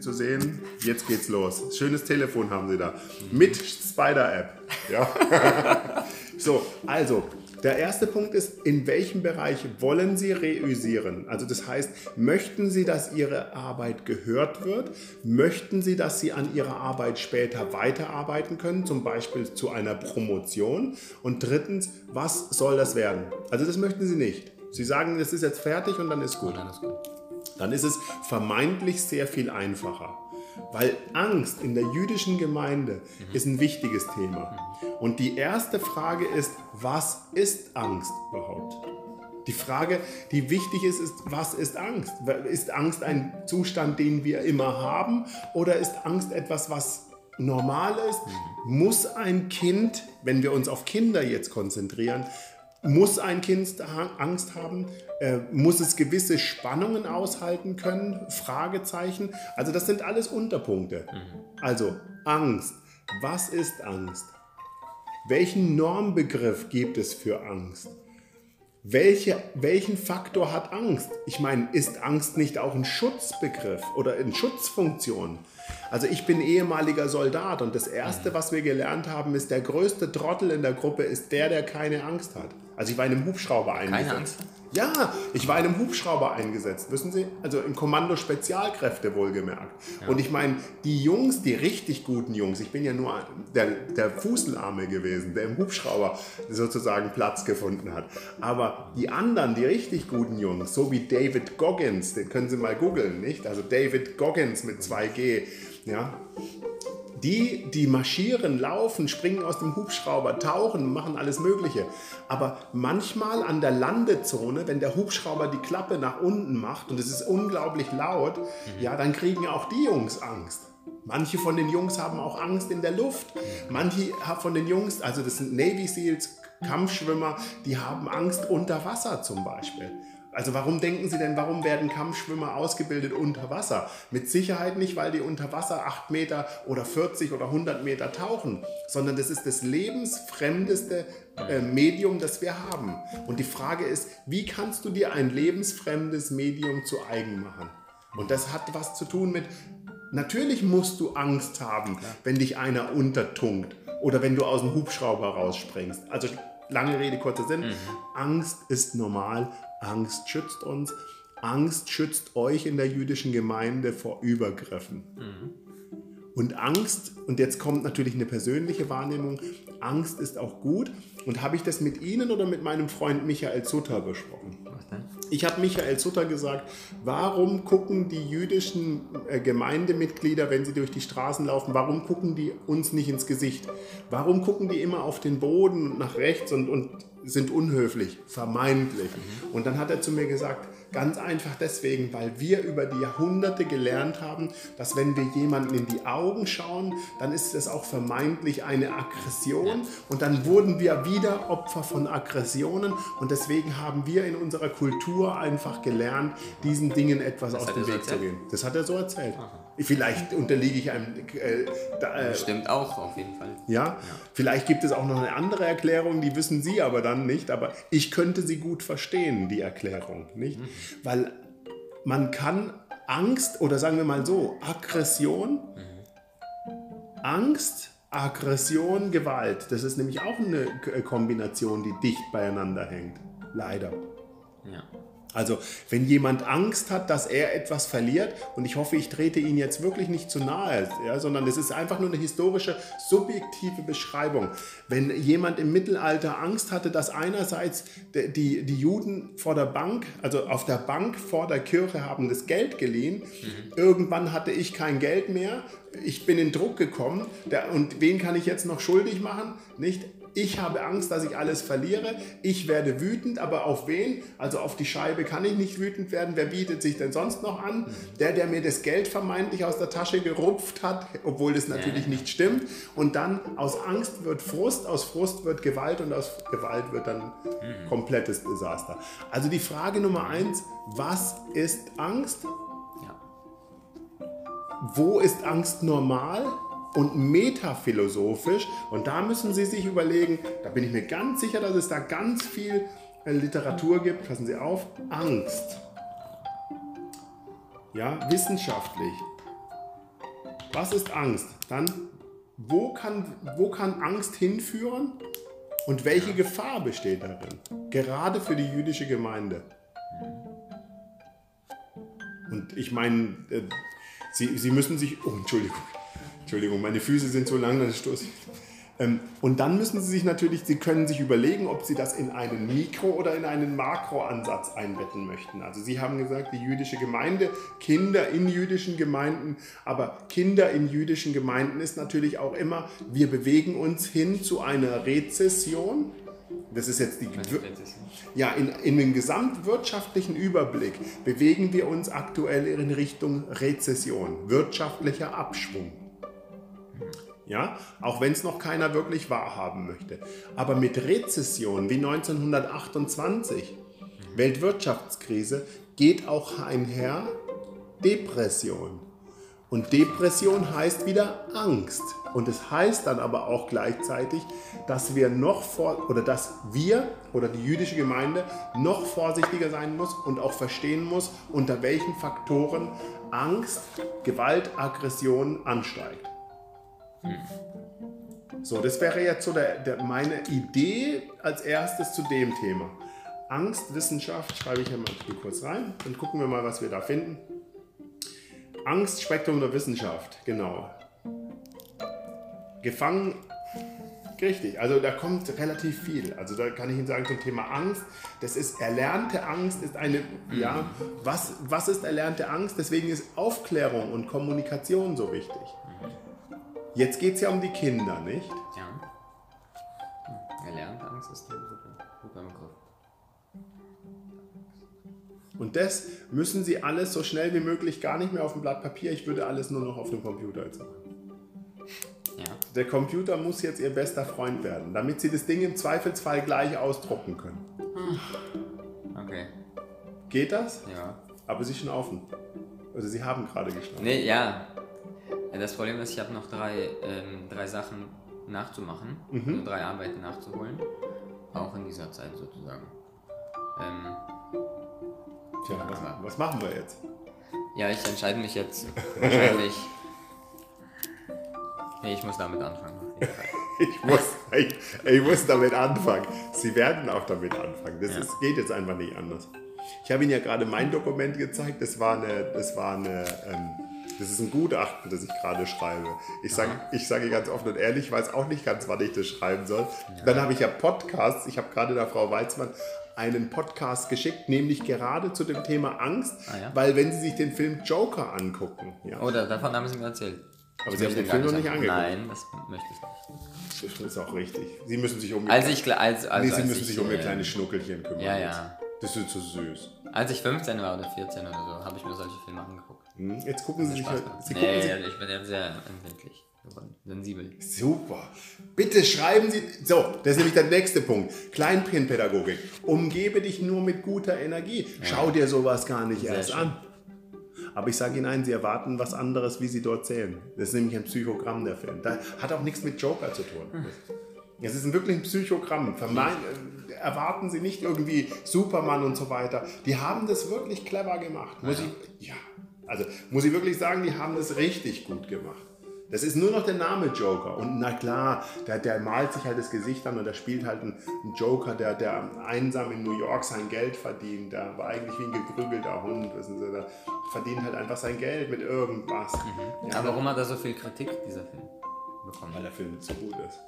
zu sehen. Jetzt geht's los. Schönes Telefon haben Sie da. Mit Spider-App. Ja. so, also, der erste Punkt ist, in welchem Bereich wollen Sie reüsieren? Also das heißt, möchten Sie, dass Ihre Arbeit gehört wird? Möchten Sie, dass Sie an Ihrer Arbeit später weiterarbeiten können, zum Beispiel zu einer Promotion? Und drittens, was soll das werden? Also das möchten Sie nicht. Sie sagen, das ist jetzt fertig und dann ist gut. Dann ist gut. Dann ist es vermeintlich sehr viel einfacher. Weil Angst in der jüdischen Gemeinde ist ein wichtiges Thema. Und die erste Frage ist, was ist Angst überhaupt? Die Frage, die wichtig ist, ist, was ist Angst? Ist Angst ein Zustand, den wir immer haben? Oder ist Angst etwas, was normal ist? Muss ein Kind, wenn wir uns auf Kinder jetzt konzentrieren, muss ein Kind Angst haben? Äh, muss es gewisse Spannungen aushalten können? Fragezeichen. Also das sind alles Unterpunkte. Also Angst. Was ist Angst? Welchen Normbegriff gibt es für Angst? Welche, welchen Faktor hat Angst? Ich meine, ist Angst nicht auch ein Schutzbegriff oder eine Schutzfunktion? Also ich bin ehemaliger Soldat und das Erste, was wir gelernt haben, ist, der größte Trottel in der Gruppe ist der, der keine Angst hat. Also ich war in einem Hubschrauber eingesetzt. Keine Angst? Ja, ich war in einem Hubschrauber eingesetzt, wissen Sie? Also im Kommando Spezialkräfte wohlgemerkt. Ja. Und ich meine, die Jungs, die richtig guten Jungs, ich bin ja nur der, der Fußelarme gewesen, der im Hubschrauber sozusagen Platz gefunden hat. Aber die anderen, die richtig guten Jungs, so wie David Goggins, den können Sie mal googeln, nicht? Also David Goggins mit 2G, ja, die, die marschieren, laufen, springen aus dem Hubschrauber, tauchen, machen alles Mögliche. Aber manchmal an der Landezone, wenn der Hubschrauber die Klappe nach unten macht und es ist unglaublich laut, mhm. ja, dann kriegen auch die Jungs Angst. Manche von den Jungs haben auch Angst in der Luft. Manche von den Jungs, also das sind Navy Seals, Kampfschwimmer, die haben Angst unter Wasser zum Beispiel. Also warum denken Sie denn, warum werden Kampfschwimmer ausgebildet unter Wasser? Mit Sicherheit nicht, weil die unter Wasser 8 Meter oder 40 oder 100 Meter tauchen, sondern das ist das lebensfremdeste äh, Medium, das wir haben. Und die Frage ist, wie kannst du dir ein lebensfremdes Medium zu eigen machen? Und das hat was zu tun mit, natürlich musst du Angst haben, wenn dich einer untertunkt oder wenn du aus dem Hubschrauber rausspringst. Also lange Rede, kurzer Sinn. Mhm. Angst ist normal Angst schützt uns. Angst schützt euch in der jüdischen Gemeinde vor Übergriffen. Mhm. Und Angst, und jetzt kommt natürlich eine persönliche Wahrnehmung, Angst ist auch gut. Und habe ich das mit Ihnen oder mit meinem Freund Michael Sutter besprochen? Was denn? Ich habe Michael Sutter gesagt, warum gucken die jüdischen äh, Gemeindemitglieder, wenn sie durch die Straßen laufen, warum gucken die uns nicht ins Gesicht? Warum gucken die immer auf den Boden nach rechts und, und sind unhöflich, vermeintlich? Mhm. Und dann hat er zu mir gesagt, Ganz einfach deswegen, weil wir über die Jahrhunderte gelernt haben, dass wenn wir jemanden in die Augen schauen, dann ist es auch vermeintlich eine Aggression und dann wurden wir wieder Opfer von Aggressionen und deswegen haben wir in unserer Kultur einfach gelernt, diesen Dingen etwas das aus dem Weg so zu gehen. Das hat er so erzählt. Aha. Vielleicht unterliege ich einem. Äh, da, äh, Stimmt auch, auf jeden Fall. Ja? ja? vielleicht gibt es auch noch eine andere Erklärung, die wissen Sie aber dann nicht. Aber ich könnte sie gut verstehen, die Erklärung. Nicht? Mhm. Weil man kann Angst oder sagen wir mal so, Aggression, mhm. Angst, Aggression, Gewalt, das ist nämlich auch eine Kombination, die dicht beieinander hängt. Leider. Ja. Also wenn jemand Angst hat, dass er etwas verliert, und ich hoffe, ich trete ihn jetzt wirklich nicht zu nahe, ja, sondern es ist einfach nur eine historische, subjektive Beschreibung. Wenn jemand im Mittelalter Angst hatte, dass einerseits die, die Juden vor der Bank, also auf der Bank vor der Kirche haben das Geld geliehen, mhm. irgendwann hatte ich kein Geld mehr, ich bin in Druck gekommen der, und wen kann ich jetzt noch schuldig machen? Nicht ich habe Angst, dass ich alles verliere. Ich werde wütend, aber auf wen? Also auf die Scheibe kann ich nicht wütend werden. Wer bietet sich denn sonst noch an? Der, der mir das Geld vermeintlich aus der Tasche gerupft hat, obwohl das natürlich nicht stimmt. Und dann aus Angst wird Frust, aus Frust wird Gewalt und aus Gewalt wird dann komplettes Desaster. Also die Frage Nummer eins, was ist Angst? Wo ist Angst normal? Und metaphilosophisch. Und da müssen Sie sich überlegen, da bin ich mir ganz sicher, dass es da ganz viel äh, Literatur gibt. Passen Sie auf, Angst. Ja, wissenschaftlich. Was ist Angst? Dann, wo kann, wo kann Angst hinführen? Und welche Gefahr besteht darin? Gerade für die jüdische Gemeinde. Und ich meine, äh, Sie, Sie müssen sich. Oh, Entschuldigung. Entschuldigung, meine Füße sind so lang, dann stoße ich. Ähm, und dann müssen Sie sich natürlich, Sie können sich überlegen, ob Sie das in einen Mikro- oder in einen Makroansatz einbetten möchten. Also Sie haben gesagt, die jüdische Gemeinde, Kinder in jüdischen Gemeinden, aber Kinder in jüdischen Gemeinden ist natürlich auch immer, wir bewegen uns hin zu einer Rezession. Das ist jetzt die. Ja, in, in dem gesamtwirtschaftlichen Überblick bewegen wir uns aktuell in Richtung Rezession, wirtschaftlicher Abschwung. Ja, auch wenn es noch keiner wirklich wahrhaben möchte. Aber mit Rezession wie 1928, Weltwirtschaftskrise, geht auch einher Depression. Und Depression heißt wieder Angst. Und es heißt dann aber auch gleichzeitig, dass wir noch vor oder dass wir oder die jüdische Gemeinde noch vorsichtiger sein muss und auch verstehen muss, unter welchen Faktoren Angst, Gewalt, Aggression ansteigt. So, das wäre jetzt so der, der, meine Idee als erstes zu dem Thema. Angstwissenschaft schreibe ich hier mal kurz rein. Dann gucken wir mal, was wir da finden. Angstspektrum der Wissenschaft, genau. Gefangen, richtig, also da kommt relativ viel. Also da kann ich Ihnen sagen zum Thema Angst, das ist erlernte Angst, ist eine, ja, was, was ist erlernte Angst? Deswegen ist Aufklärung und Kommunikation so wichtig. Jetzt geht es ja um die Kinder, nicht? Ja. Hm. Erlernte Angst ist super, super Begriff. Und das müssen Sie alles so schnell wie möglich gar nicht mehr auf dem Blatt Papier. Ich würde alles nur noch auf dem Computer jetzt machen. Ja. Der Computer muss jetzt Ihr bester Freund werden, damit Sie das Ding im Zweifelsfall gleich ausdrucken können. Okay. Geht das? Ja. Aber Sie schnaufen. Also Sie haben gerade geschnauft. Nee, ja. Das Problem ist, ich habe noch drei, ähm, drei Sachen nachzumachen, also drei Arbeiten nachzuholen. Auch in dieser Zeit sozusagen. Ähm, Tja, was, was machen wir jetzt? ja, ich entscheide mich jetzt wahrscheinlich. Nee, ich muss damit anfangen. Ich muss, ich, ich muss damit anfangen. Sie werden auch damit anfangen. Das Ja. ist, geht jetzt einfach nicht anders. Ich habe Ihnen ja gerade mein Dokument gezeigt. Das war eine, das war eine, ähm, das ist ein Gutachten, das ich gerade schreibe. Ich sage ich sage ganz offen und ehrlich, ich weiß auch nicht ganz, wann ich das schreiben soll. Dann habe ich ja Podcasts. Ich habe gerade der Frau Weizmann einen Podcast geschickt, nämlich gerade zu dem Thema Angst, Ah, ja? weil wenn Sie sich den Film Joker angucken, ja, Oh, da- davon haben Sie mir erzählt. Aber Ich Sie haben den Film noch nicht angeguckt. Nein, das möchte ich nicht. das ist auch richtig. Sie müssen sich um Als ich, kle- als, also nee, Sie müssen ich, sich um Ihr äh, kleines Schnuckelchen kümmern. Ja, jetzt. ja. Das ist so süß. Als ich 15 war oder 14 oder so, habe ich mir solche Filme angeguckt. Hm, Jetzt gucken Sie sich halt. Sie Nee, ich bin ja sehr empfindlich geworden. Sensibel. Super. Bitte schreiben Sie. So, das ist nämlich der nächste Punkt. Kleinprintpädagogik. Umgebe dich nur mit guter Energie. Schau dir sowas gar nicht Sehr erst schön. an. Aber ich sage Ihnen eins, Sie erwarten was anderes, wie Sie dort zählen. Das ist nämlich ein Psychogramm, der Film. Da hat auch nichts mit Joker zu tun. Hm. Es ist ein wirklich ein Psychogramm. Vermein, äh, erwarten Sie nicht irgendwie Superman und so weiter. Die haben das wirklich clever gemacht. Muss ich, ja, also muss ich wirklich sagen, die haben das richtig gut gemacht. Das ist nur noch der Name Joker. Und na klar, der, der malt sich halt das Gesicht an und der spielt halt einen, einen Joker, der, der einsam in New York sein Geld verdient. Der war eigentlich wie ein geprügelter Hund. Wissen Sie, der verdient halt einfach sein Geld mit irgendwas. Ja, Aber warum hat er so viel Kritik, dieser Film, bekommen? weil der Film zu gut ist.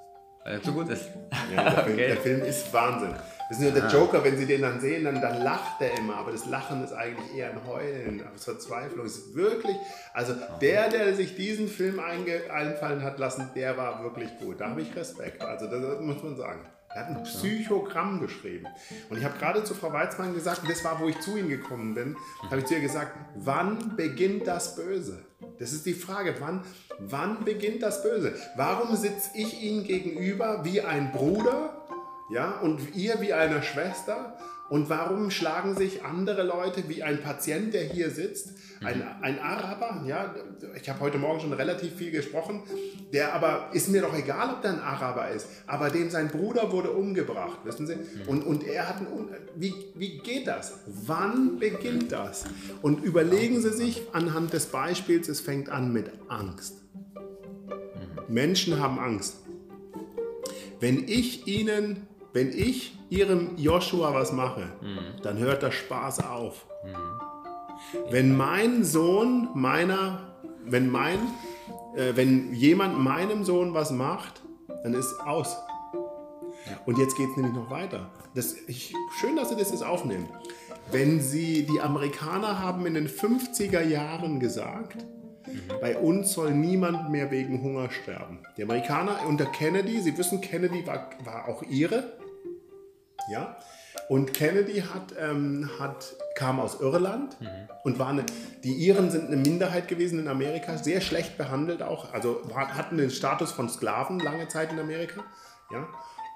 Weil er zu gut ist. Ja, der, Film, Okay. der Film ist Wahnsinn. Wissen Sie, der Joker, wenn Sie den dann sehen, dann, dann lacht er immer, aber das Lachen ist eigentlich eher ein Heulen, aus Verzweiflung. Es ist wirklich, also der, der sich diesen Film einfallen hat lassen, der war wirklich gut. Da habe ich Respekt. Also das, das muss man sagen. Er hat ein Psychogramm geschrieben. Und ich habe gerade zu Frau Weizmann gesagt, und das war, wo ich zu Ihnen gekommen bin, habe ich zu ihr gesagt, wann beginnt das Böse? Das ist die Frage, wann, wann beginnt das Böse? Warum sitze ich Ihnen gegenüber wie ein Bruder ja, und ihr wie eine Schwester Und warum schlagen sich andere Leute, wie ein Patient, der hier sitzt, ein, Mhm. ein Araber, ja, ich habe heute Morgen schon relativ viel gesprochen, der aber, ist mir doch egal, ob der ein Araber ist, aber dem sein Bruder wurde umgebracht, wissen Sie? Mhm. Und, und er hat, ein, wie, wie geht das? Wann beginnt das? Und überlegen Sie sich anhand des Beispiels, es fängt an mit Angst. Menschen haben Angst. Wenn ich ihnen, wenn ich ihrem Joshua was mache, dann hört der Spaß auf. Wenn mein Sohn meiner, wenn mein, äh, wenn jemand meinem Sohn was macht, dann ist aus. Und jetzt geht es nämlich noch weiter. Das, ich, schön, dass Sie das jetzt aufnehmen. Wenn Sie, die Amerikaner haben in den 50er Jahren gesagt, bei uns soll niemand mehr wegen Hunger sterben. Die Amerikaner unter Kennedy, Sie wissen, Kennedy war, war auch Ihre. Ja? Und Kennedy hat, ähm, hat, kam aus Irland und war eine, die Iren sind eine Minderheit gewesen in Amerika, sehr schlecht behandelt auch, also war, hatten den Status von Sklaven lange Zeit in Amerika. Ja?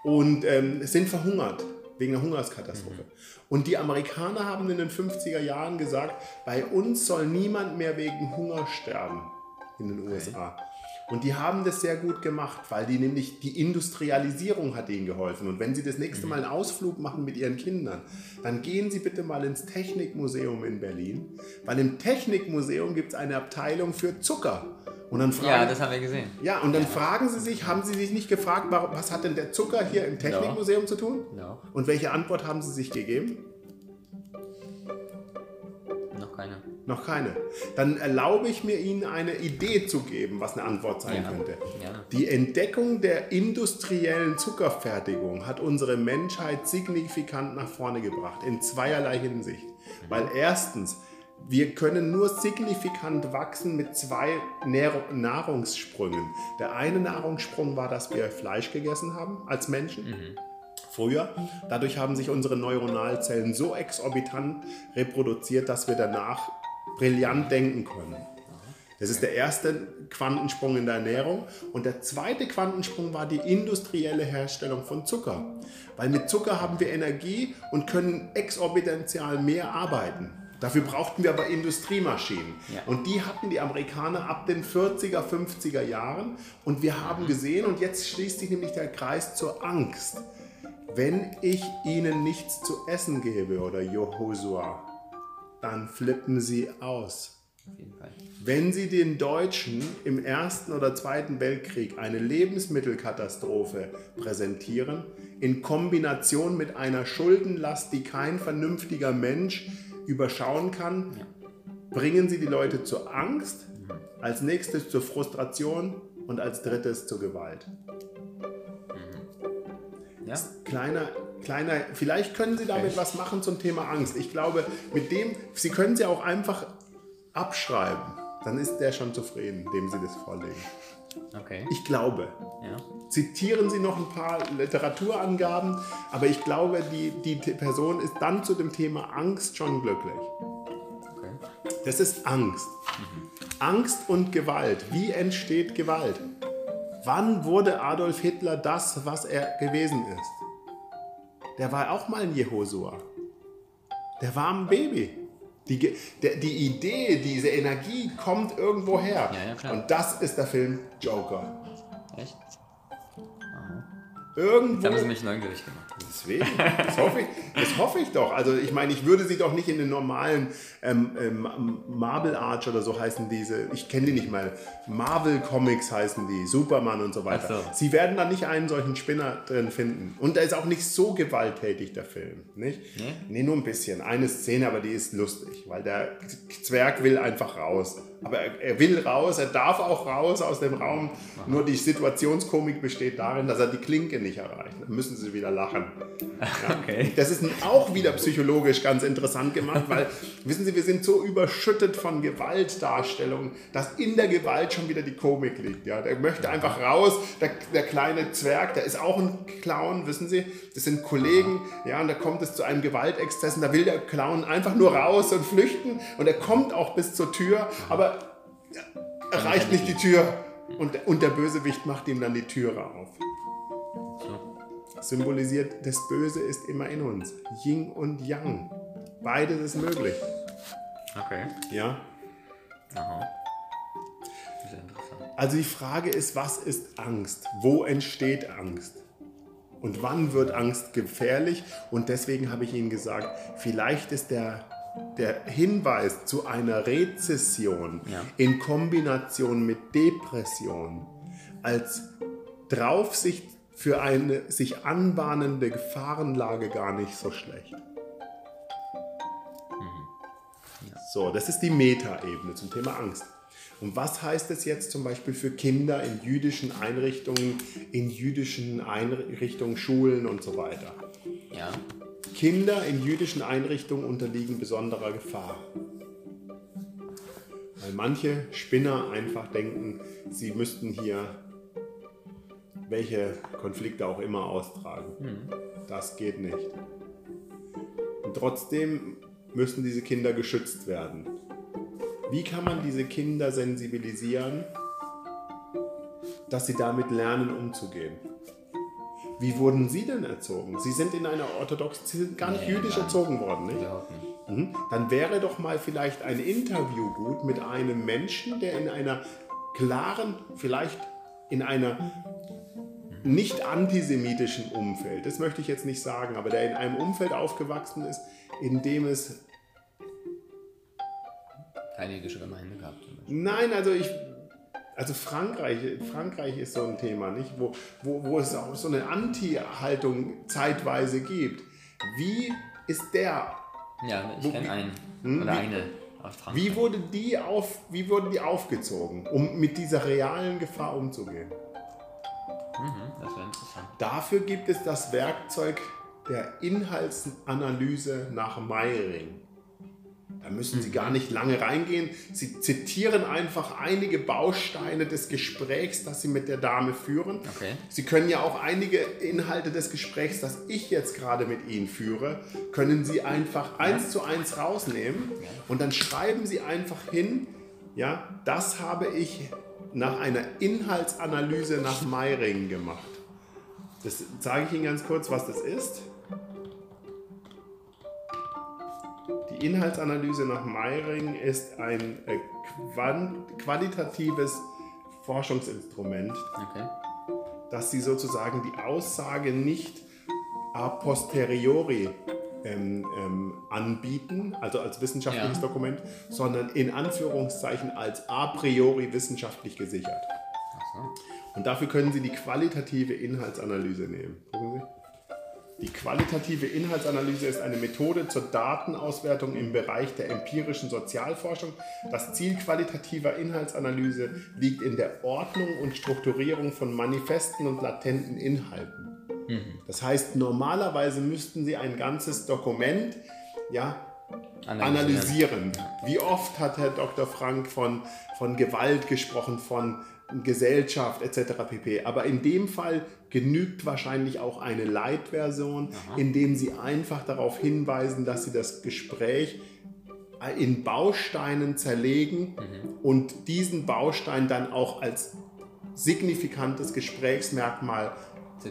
Und ähm, sind verhungert wegen einer Hungerskatastrophe. Und die Amerikaner haben in den 50er Jahren gesagt, bei uns soll niemand mehr wegen Hunger sterben in den USA. Und die haben das sehr gut gemacht, weil die nämlich die Industrialisierung hat ihnen geholfen. Und wenn sie das nächste Mal einen Ausflug machen mit ihren Kindern, dann gehen sie bitte mal ins Technikmuseum in Berlin, weil im Technikmuseum gibt es eine Abteilung für Zucker. Und dann fragen, Ja, das haben wir gesehen. ja, und dann fragen sie sich, haben sie sich nicht gefragt, was hat denn der Zucker hier im Technikmuseum zu tun? Ja, Und welche Antwort haben sie sich gegeben? noch keine. Noch keine. Dann erlaube ich mir Ihnen eine Idee zu geben, was eine Antwort sein Ja. könnte. Ja. Die Entdeckung der industriellen Zuckerfertigung hat unsere Menschheit signifikant nach vorne gebracht, in zweierlei Hinsicht. Weil erstens, wir können nur signifikant wachsen mit zwei Nahrungssprüngen. Der eine Nahrungssprung war, dass wir Fleisch gegessen haben als Menschen. Früher. Dadurch haben sich unsere Neuronalzellen so exorbitant reproduziert, dass wir danach brillant denken können. Das ist der erste Quantensprung in der Ernährung. Und der zweite Quantensprung war die industrielle Herstellung von Zucker. Weil mit Zucker haben wir Energie und können exorbitantial mehr arbeiten. Dafür brauchten wir aber Industriemaschinen. Ja. Und die hatten die Amerikaner ab den 40er, 50er Jahren. Und wir haben gesehen, und jetzt schließt sich nämlich der Kreis zur Angst. Wenn ich ihnen nichts zu essen gebe, oder Jehosua, dann flippen sie aus. Wenn Sie den Deutschen im Ersten oder Zweiten Weltkrieg eine Lebensmittelkatastrophe präsentieren, in Kombination mit einer Schuldenlast, die kein vernünftiger Mensch überschauen kann, bringen Sie die Leute zur Angst, als nächstes zur Frustration und als drittes zur Gewalt. Ja? Kleiner, kleiner, vielleicht können Sie damit Okay. was machen zum Thema Angst. Ich glaube, mit dem, Sie können sie auch einfach abschreiben. Dann ist der schon zufrieden, dem Sie das vorlegen. Okay. Ich glaube. Ja. Zitieren Sie noch ein paar Literaturangaben, aber ich glaube, die, die Person ist dann zu dem Thema Angst schon glücklich. Okay. Das ist Angst. Angst und Gewalt. Wie entsteht Gewalt? Wann wurde Adolf Hitler das, was er gewesen ist? Der war auch mal ein Jehosua. Der war ein Baby. Die, der, die Idee, diese Energie kommt irgendwo her. Ja, ja. Und das ist der Film Joker. Echt? Irgendwo. Jetzt haben sie mich neugierig gemacht. Deswegen, das hoffe, ich, das hoffe ich doch. Also ich meine, ich würde sie doch nicht in den normalen ähm, ähm, Marble Arch oder so heißen diese, ich kenne die nicht mal, Marvel Comics heißen die, Superman und so weiter. So. Sie werden da nicht einen solchen Spinner drin finden. Und da ist auch nicht so gewalttätig, der Film. Nicht? Nee? Nee, nur ein bisschen. Eine Szene, aber die ist lustig, weil der Zwerg will einfach raus. Aber er, will raus, er darf auch raus aus dem Raum. Nur die Situationskomik besteht darin, dass er die Klinke nicht erreicht. Dann müssen sie wieder lachen. Okay. Das ist auch wieder psychologisch ganz interessant gemacht, weil, wissen Sie, wir sind so überschüttet von Gewaltdarstellungen, dass in der Gewalt schon wieder die Komik liegt. Ja? Der möchte einfach raus, der, der kleine Zwerg, der ist auch ein Clown, wissen Sie, das sind Kollegen, ja, und da kommt es zu einem Gewaltexzess und da will der Clown einfach nur raus und flüchten und er kommt auch bis zur Tür, aber er erreicht nicht die Tür und, und der Bösewicht macht ihm dann die Türe auf. So. symbolisiert, das Böse ist immer in uns. Yin und Yang. Beides ist möglich. Okay. Ja? Aha. Sehr interessant. Also die Frage ist, was ist Angst? Wo entsteht Angst? Und wann wird Angst gefährlich? Und deswegen habe ich Ihnen gesagt, vielleicht ist der, der Hinweis zu einer Rezession Ja. in Kombination mit Depression als Draufsicht für eine sich anbahnende Gefahrenlage gar nicht so schlecht. So, das ist die Metaebene zum Thema Angst. Und was heißt es jetzt zum Beispiel für Kinder in jüdischen Einrichtungen, in jüdischen Einrichtungen, Schulen und so weiter? Ja. Kinder in jüdischen Einrichtungen unterliegen besonderer Gefahr. Weil manche Spinner einfach denken, sie müssten hier welche Konflikte auch immer austragen. Das geht nicht. Und trotzdem müssen diese Kinder geschützt werden. Wie kann man diese Kinder sensibilisieren, dass sie damit lernen, umzugehen? Wie wurden Sie denn erzogen? Sie sind in einer orthodoxen, Sie sind gar nicht Nee, jüdisch nicht. erzogen worden, nicht? Nicht. Mhm. Dann wäre doch mal vielleicht ein Interview gut mit einem Menschen, der in einer klaren, vielleicht in einer nicht antisemitischen Umfeld, das möchte ich jetzt nicht sagen, aber der in einem Umfeld aufgewachsen ist, in dem es Keine jüdische Gemeinde gehabt. Zum Beispiel. Nein, also ich. Also Frankreich, Frankreich ist so ein Thema, nicht? Wo, wo, wo es auch so eine Anti-Haltung zeitweise gibt. Wie ist der? Ja, ich kenne wie- einen. Hm, Oder wie- eine aus Frankreich. Wie wurde die auf, wie wurden die aufgezogen, um mit dieser realen Gefahr umzugehen? Mhm, das wäre interessant. Dafür gibt es das Werkzeug der Inhaltsanalyse nach Meiring. Da müssen Sie gar nicht lange reingehen. Sie zitieren einfach einige Bausteine des Gesprächs, das Sie mit der Dame führen. Okay. Sie können ja auch einige Inhalte des Gesprächs, das ich jetzt gerade mit Ihnen führe, können Sie einfach eins zu eins rausnehmen und dann schreiben Sie einfach hin, ja, das habe ich nach einer Inhaltsanalyse nach Meiring gemacht. Das sage ich Ihnen ganz kurz, was das ist. Die Inhaltsanalyse nach Meiring ist ein äh, qualitatives Forschungsinstrument, Okay. dass sie sozusagen die Aussage nicht a posteriori ähm, ähm, anbieten, also als wissenschaftliches Ja. Dokument, sondern in Anführungszeichen als a priori wissenschaftlich gesichert. So. Und dafür können Sie die qualitative Inhaltsanalyse nehmen. Gucken Sie. Die qualitative Inhaltsanalyse ist eine Methode zur Datenauswertung im Bereich der empirischen Sozialforschung. Das Ziel qualitativer Inhaltsanalyse liegt in der Ordnung und Strukturierung von manifesten und latenten Inhalten. Das heißt, normalerweise müssten Sie ein ganzes Dokument ja, analysieren. Wie oft hat Herr Dr. Frank von, von Gewalt gesprochen, von Gesellschaft etc. pp. Aber in dem Fall genügt wahrscheinlich auch eine Light-Version, indem Sie einfach darauf hinweisen, dass Sie das Gespräch in Bausteinen zerlegen und diesen Baustein dann auch als signifikantes Gesprächsmerkmal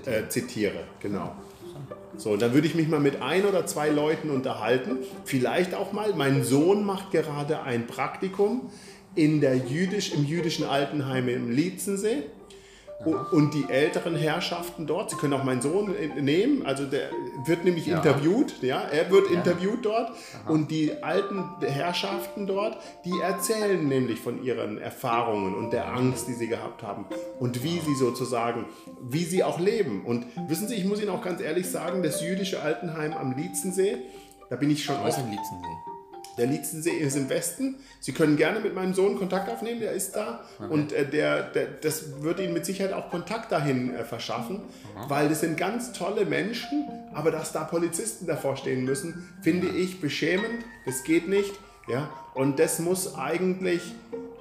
äh, zitiere. Genau. So, dann würde ich mich mal mit ein oder zwei Leuten unterhalten. Vielleicht auch mal, mein Sohn macht gerade ein Praktikum in der Jüdisch, im jüdischen Altenheim im Lietzensee. U- Und die älteren Herrschaften dort, Sie können auch meinen Sohn äh, nehmen, also der wird nämlich Ja. interviewt, ja, er wird Ja. interviewt dort und die alten Herrschaften dort, die erzählen nämlich von ihren Erfahrungen und der Angst, die sie gehabt haben und wie sie sozusagen, wie sie auch leben. Und wissen Sie, ich muss Ihnen auch ganz ehrlich sagen, das jüdische Altenheim am Lietzensee, da bin ich schon Was im Lietzensee? Der Lietzensee ist im Westen. Sie können gerne mit meinem Sohn Kontakt aufnehmen, der ist da. Und äh, der, der, das wird Ihnen mit Sicherheit auch Kontakt dahin äh, verschaffen, weil das sind ganz tolle Menschen, aber dass da Polizisten davor stehen müssen, finde ich beschämend. Das geht nicht. Ja? Und das muss eigentlich,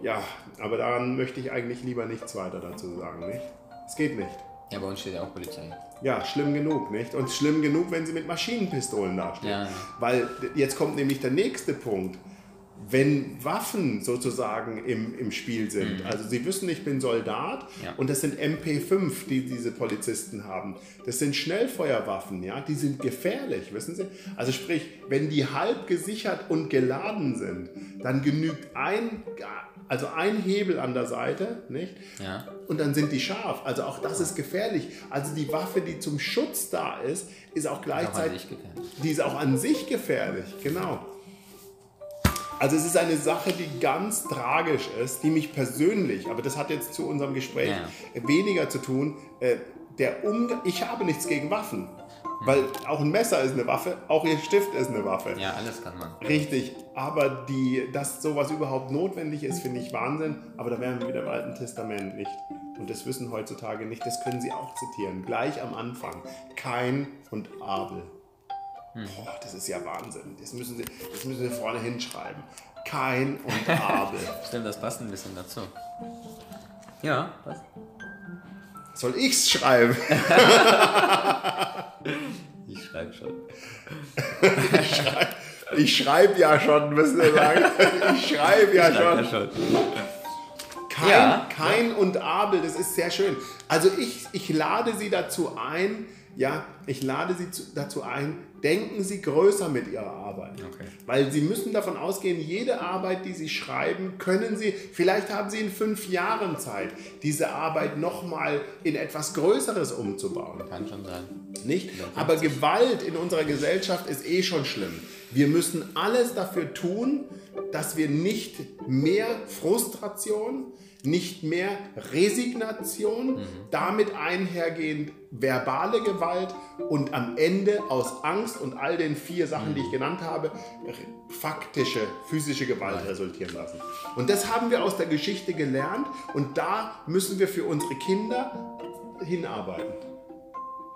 ja, aber daran möchte ich eigentlich lieber nichts weiter dazu sagen. Nicht? Es geht nicht. Ja, bei uns steht ja auch Polizei. Ja, schlimm genug, nicht? Und schlimm genug, wenn sie mit Maschinenpistolen dastehen. Ja, ja. Weil jetzt kommt nämlich der nächste Punkt. wenn Waffen sozusagen im, im Spiel sind, mhm. also sie wissen, ich bin Soldat ja. und das sind MP5, die diese Polizisten haben. Das sind Schnellfeuerwaffen, ja, die sind gefährlich, wissen Sie? Also sprich, wenn die halb gesichert und geladen sind, dann genügt ein, also ein Hebel an der Seite, nicht? Ja. Und dann sind die scharf. Also auch das ist gefährlich. Also die Waffe, die zum Schutz da ist, ist auch gleichzeitig, die ist auch an sich gefährlich, genau. Also es ist eine Sache, die ganz tragisch ist, die mich persönlich, aber das hat jetzt zu unserem Gespräch ja. weniger zu tun. Äh, der Umgang, ich habe nichts gegen Waffen. Weil auch ein Messer ist eine Waffe, auch ihr Stift ist eine Waffe. Ja, alles kann man. Richtig, aber die, dass sowas überhaupt notwendig ist, finde ich Wahnsinn. Aber da wären wir wieder im Alten Testament nicht. Und das wissen heutzutage nicht, das können sie auch zitieren. Gleich am Anfang. Kain und Abel. Hm. Boah, das ist ja Wahnsinn. Das müssen Sie, das müssen Sie vorne hinschreiben. Kain und Abel. Stimmt, das passt ein bisschen dazu. Ja, passt. Soll ich's schreiben? ich schreibe schon. ich schreibe ich schreib ja schon, müssen wir sagen. Ich schreibe ja, schreib ja schon. Kain, ja. Kain und Abel, das ist sehr schön. Also ich, ich lade Sie dazu ein, ja, ich lade Sie zu, dazu ein, denken Sie größer mit Ihrer Arbeit. Okay. Weil Sie müssen davon ausgehen, jede Arbeit, die Sie schreiben, können Sie, vielleicht haben Sie in fünf Jahren Zeit, diese Arbeit nochmal in etwas Größeres umzubauen. Kann schon sein. Nicht? Aber Gewalt in unserer Gesellschaft ist eh schon schlimm. Wir müssen alles dafür tun, dass wir nicht mehr Frustration, nicht mehr Resignation, mhm. damit einhergehend verbale Gewalt und am Ende aus Angst und all den vier Sachen, mhm. die ich genannt habe, faktische physische Gewalt Nein. resultieren lassen. Und das haben wir aus der Geschichte gelernt und da müssen wir für unsere Kinder hinarbeiten.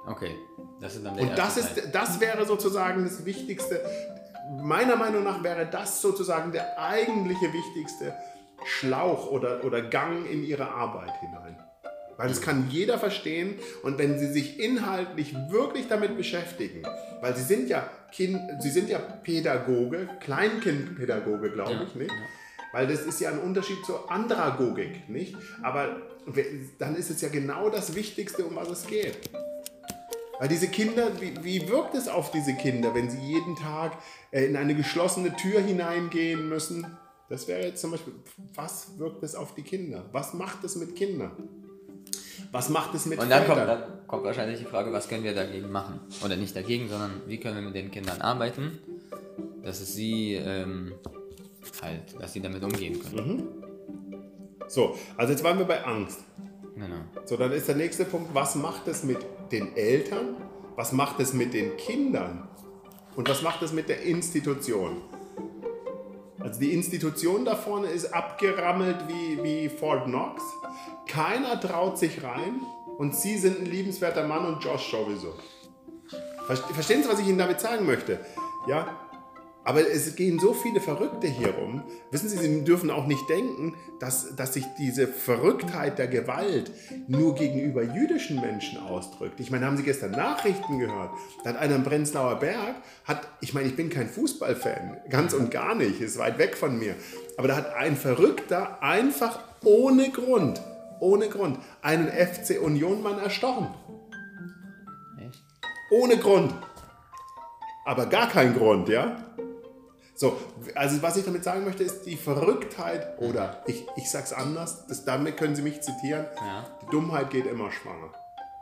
Okay, das ist dann Und das, ist, das wäre sozusagen das Wichtigste. Meiner Meinung nach wäre das sozusagen der eigentliche wichtigste Schlauch oder, oder Gang in ihre Arbeit hinein. Weil das kann jeder verstehen und wenn sie sich inhaltlich wirklich damit beschäftigen, weil sie sind ja kind, sie sind ja Pädagoge, Kleinkindpädagoge, glaube ja, ich, nicht? Ja. Weil das ist ja ein Unterschied zur Andragogik, nicht? Aber dann ist es ja genau das Wichtigste, um was es geht. Weil diese Kinder, wie, wie wirkt es auf diese Kinder, wenn sie jeden Tag äh, in eine geschlossene Tür hineingehen müssen? Das wäre jetzt zum Beispiel, was wirkt es auf die Kinder? Was macht es mit Kindern? Was macht es mit Und dann kommt, dann kommt, wahrscheinlich die Frage, was können wir dagegen machen? Oder nicht dagegen, sondern wie können wir mit den Kindern arbeiten, dass es sie ähm, halt, dass sie damit umgehen können. Mhm. So, also jetzt waren wir bei Angst. Genau. So, dann ist der nächste Punkt, was macht es mit den Eltern? Was macht es mit den Kindern? Und was macht es mit der Institution? Also die Institution da vorne ist abgerammelt wie, wie Fort Knox. Keiner traut sich rein und Sie sind ein liebenswerter Mann und Josh sowieso. Verstehen Sie, was ich Ihnen damit sagen möchte? Ja, aber es gehen so viele Verrückte hier rum. Wissen Sie, Sie dürfen auch nicht denken, dass, dass sich diese Verrücktheit der Gewalt nur gegenüber jüdischen Menschen ausdrückt. Ich meine, haben Sie gestern Nachrichten gehört? Da hat einer im Prenzlauer Berg, hat, ich meine, ich bin kein Fußballfan, ganz und gar nicht, ist weit weg von mir. Aber da hat ein Verrückter einfach ohne Grund, ohne Grund, einen FC Union-Mann erstochen. Echt? Ohne Grund. Aber gar kein Grund, ja? So, also was ich damit sagen möchte, ist die Verrücktheit, oder ich, ich sag's anders, das, damit können Sie mich zitieren, ja. die Dummheit geht immer schwanger.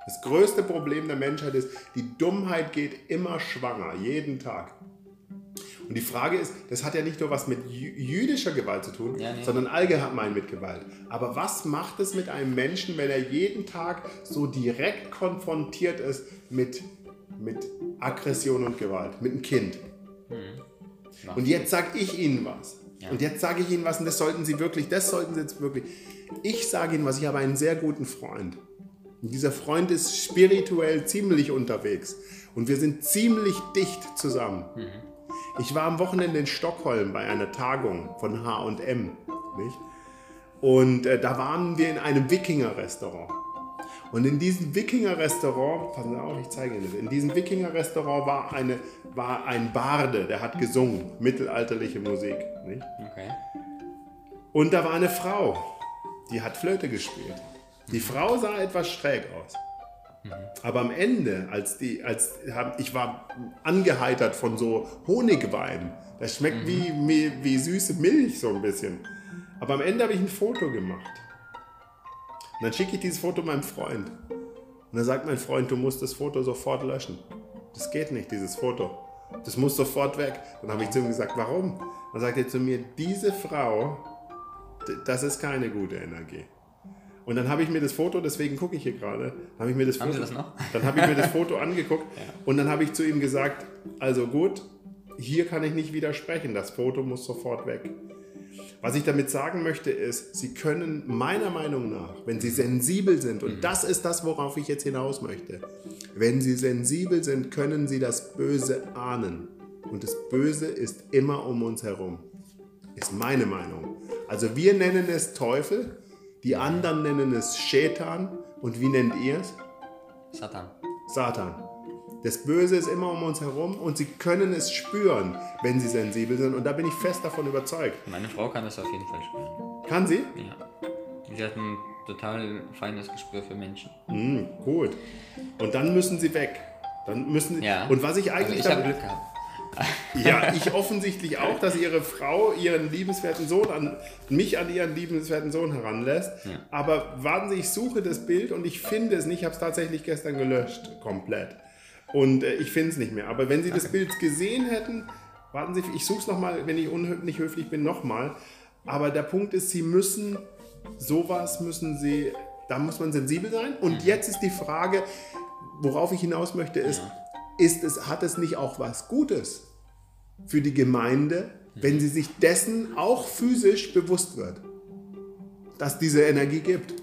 Das größte Problem der Menschheit ist, die Dummheit geht immer schwanger, jeden Tag. Und die Frage ist, das hat ja nicht nur was mit jüdischer Gewalt zu tun, ja, nee. sondern allgemein mit Gewalt. Aber was macht es mit einem Menschen, wenn er jeden Tag so direkt konfrontiert ist mit, mit Aggression und Gewalt, mit einem Kind? Mhm. Und jetzt sage ich Ihnen was. Ja. Und jetzt sage ich Ihnen was und das sollten Sie wirklich, das sollten Sie jetzt wirklich. Ich sage Ihnen was, ich habe einen sehr guten Freund. Und dieser Freund ist spirituell ziemlich unterwegs. Und wir sind ziemlich dicht zusammen. Mhm. Ich war am Wochenende in Stockholm bei einer Tagung von HM. Und äh, da waren wir in einem Wikinger-Restaurant. Und in diesem Wikinger-Restaurant, Sie auf, ich zeige Ihnen das, in diesem Wikinger-Restaurant war, eine, war ein Barde, der hat gesungen, mittelalterliche Musik. Nicht? Okay. Und da war eine Frau, die hat Flöte gespielt. Die Frau sah etwas schräg aus. Aber am Ende, als die, als ich war angeheitert von so Honigwein. Das schmeckt wie, wie, wie süße Milch so ein bisschen. Aber am Ende habe ich ein Foto gemacht. Und dann schicke ich dieses Foto meinem Freund. Und dann sagt mein Freund, du musst das Foto sofort löschen. Das geht nicht, dieses Foto. Das muss sofort weg. Dann habe ich zu ihm gesagt, warum? Dann sagt er zu mir, diese Frau, das ist keine gute Energie. Und dann habe ich mir das Foto, deswegen gucke ich hier gerade, habe ich mir das Haben Foto, Sie das noch? dann habe ich mir das Foto angeguckt und dann habe ich zu ihm gesagt, also gut, hier kann ich nicht widersprechen, das Foto muss sofort weg. Was ich damit sagen möchte ist, Sie können meiner Meinung nach, wenn Sie sensibel sind, und das ist das, worauf ich jetzt hinaus möchte, wenn Sie sensibel sind, können Sie das Böse ahnen. Und das Böse ist immer um uns herum. Ist meine Meinung. Also wir nennen es Teufel, die anderen nennen es Schetan und wie nennt ihr es? Satan. Satan. Das Böse ist immer um uns herum und sie können es spüren, wenn sie sensibel sind. Und da bin ich fest davon überzeugt. Meine Frau kann das auf jeden Fall spüren. Kann sie? Ja. Sie hat ein total feines Gespür für Menschen. Hm, gut. Und dann müssen sie weg. Dann müssen Ja. Und was ich Also eigentlich ich habe Glück gehabt. Ja, ich offensichtlich auch, dass ihre Frau ihren liebenswerten Sohn an mich an ihren liebenswerten Sohn heranlässt. Ja. Aber Sie, ich suche das Bild und ich finde es nicht. Ich habe es tatsächlich gestern gelöscht, komplett. Und äh, ich finde es nicht mehr. Aber wenn Sie das Bild gesehen hätten, warten Sie, ich suche es nochmal, wenn ich nicht höflich bin, nochmal. Aber der Punkt ist, Sie müssen, sowas müssen Sie, da muss man sensibel sein. Und jetzt ist die Frage, worauf ich hinaus möchte, ist, ist es, hat es nicht auch was Gutes für die Gemeinde, wenn sie sich dessen auch physisch bewusst wird, dass diese Energie gibt?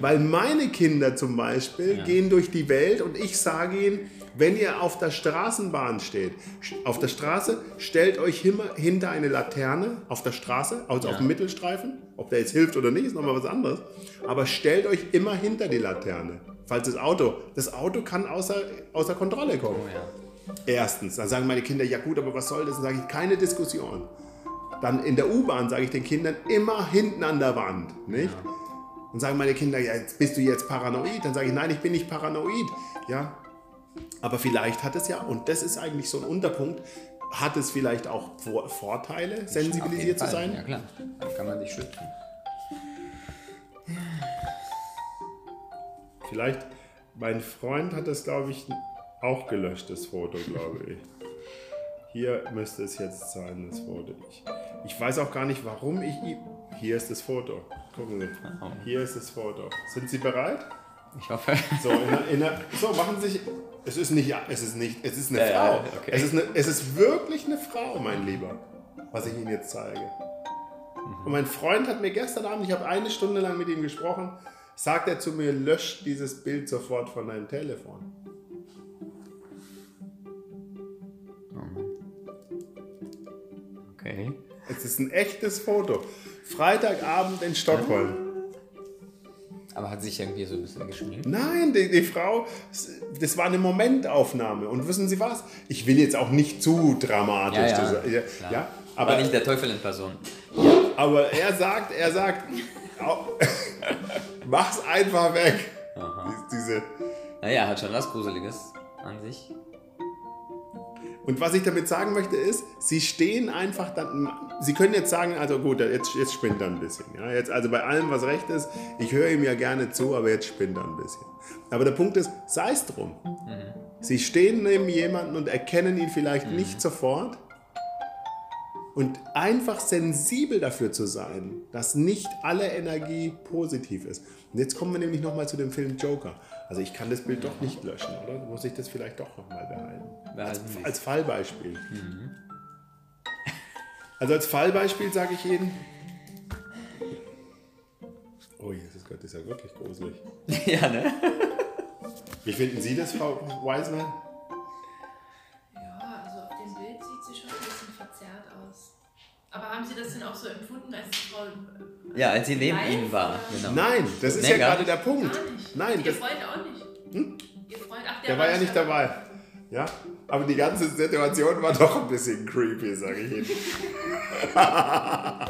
Weil meine Kinder zum Beispiel Ja. gehen durch die Welt und ich sage ihnen, wenn ihr auf der Straßenbahn steht, auf der Straße, stellt euch immer hinter eine Laterne auf der Straße, also auf Ja. dem Mittelstreifen. Ob der jetzt hilft oder nicht, ist nochmal was anderes. Aber stellt euch immer hinter die Laterne. Falls das Auto, das Auto kann außer, außer Kontrolle kommen. Oh ja. Erstens, dann sagen meine Kinder, ja gut, aber was soll das? Dann sage ich, keine Diskussion. Dann in der U-Bahn sage ich den Kindern immer hinten an der Wand, nicht? Dann sagen meine Kinder, ja, jetzt bist du jetzt paranoid. Dann sage ich, nein, ich bin nicht paranoid. Ja, aber vielleicht hat es ja, und das ist eigentlich so ein Unterpunkt, hat es vielleicht auch Vor Vorteile, sensibilisiert zu sein? Ja klar. Dann kann man sich schützen. Vielleicht, mein Freund hat das, glaube ich, auch gelöscht, das Foto, glaube ich. Hier müsste es jetzt sein, das Foto. Ich, ich weiß auch gar nicht, warum ich ihm... Hier ist das Foto. Gucken Sie. Oh. Hier ist das Foto. Sind Sie bereit? Ich hoffe. So, in der, in der, so machen Sie sich... Es ist nicht... Es ist nicht... Es ist eine ja, Frau. okay. Es, ist eine, es ist wirklich eine Frau, mein Lieber, was ich Ihnen jetzt zeige. Und mein Freund hat mir gestern Abend, ich habe eine Stunde lang mit ihm gesprochen, sagt er zu mir, lösch dieses Bild sofort von deinem Telefon. Oh. Okay. Es ist ein echtes Foto. Freitagabend in Stockholm. Aber hat sich irgendwie so ein bisschen geschminkt? Nein, die, die Frau, das war eine Momentaufnahme. Und wissen Sie was? Ich will jetzt auch nicht zu dramatisch. Ja, ja, das- ja, ja, Aber aber, nicht der Teufel in Person. aber er sagt, er sagt, mach's einfach weg. Diese, Naja, hat schon was Gruseliges an sich. Und was ich damit sagen möchte ist, sie stehen einfach dann, sie können jetzt sagen, also gut, jetzt, jetzt spinnt er ein bisschen. Ja? Jetzt, also bei allem, was recht ist, ich höre ihm ja gerne zu, aber jetzt spinnt er ein bisschen. Aber der Punkt ist, sei es drum. Sie stehen neben jemanden und erkennen ihn vielleicht nicht sofort. Und einfach sensibel dafür zu sein, dass nicht alle Energie positiv ist. Und jetzt kommen wir nämlich nochmal zu dem Film Joker. Also ich kann das Bild doch nicht löschen, oder? Muss ich das vielleicht doch nochmal behalten? Behalten Sie Als Fallbeispiel. Also als Fallbeispiel sage ich Ihnen. Oh Jesus Gott, das ist ja wirklich gruselig. ja, ne? Wie finden Sie das, Frau Wiseman? Aber haben Sie das denn auch so empfunden, als die Frau. äh, Ja, als sie neben ihnen war. Genau. Nein, das ist Nee, ja gerade der Punkt. Gar nicht. Nein, Ihr das, Freund auch nicht. Ihr Freund, ach, der, der war ja nicht dabei. Ja, aber die ganze Situation war doch ein bisschen creepy, sage ich Ihnen. Ja,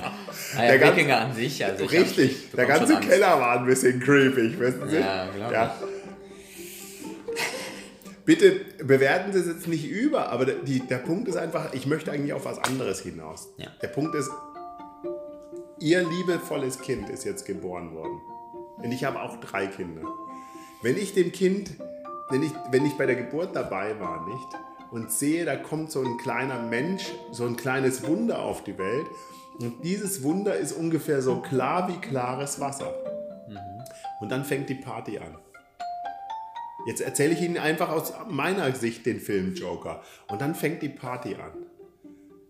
Der ganze- Wikinger an sich. Also ich Richtig, der ganze. Keller war ein bisschen creepy, wissen Sie? Ja, glaub ja. Bitte bewerten Sie es jetzt nicht über, aber der, die, der Punkt ist einfach, ich möchte eigentlich auf was anderes hinaus. Ja. Der Punkt ist, Ihr liebevolles Kind ist jetzt geboren worden. Und ich habe auch drei Kinder. Wenn ich dem Kind, wenn ich, wenn ich bei der Geburt dabei war, nicht, und sehe, da kommt so ein kleiner Mensch, so ein kleines Wunder auf die Welt, und dieses Wunder ist ungefähr so klar wie klares Wasser. Und dann fängt die Party an. Jetzt erzähle ich Ihnen einfach aus meiner Sicht den Film Joker. Und dann fängt die Party an.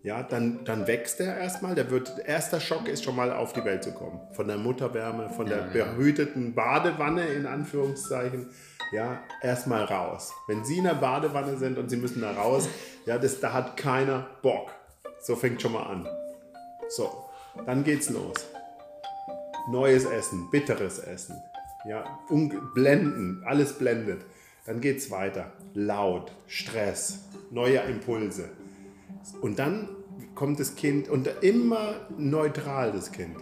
Ja, dann, dann wächst er erstmal. Der wird, erster Schock ist schon mal auf die Welt zu kommen. Von der Mutterwärme, von der behüteten Badewanne in Anführungszeichen. Ja, erstmal raus. Wenn Sie in der Badewanne sind und Sie müssen da raus, ja, das, da hat keiner Bock. So fängt schon mal an. So, dann geht's los. Neues Essen, bitteres Essen. Ja, blenden, alles blendet. Dann geht's weiter. Laut, Stress, neue Impulse. Und dann kommt das Kind und immer neutral das Kind.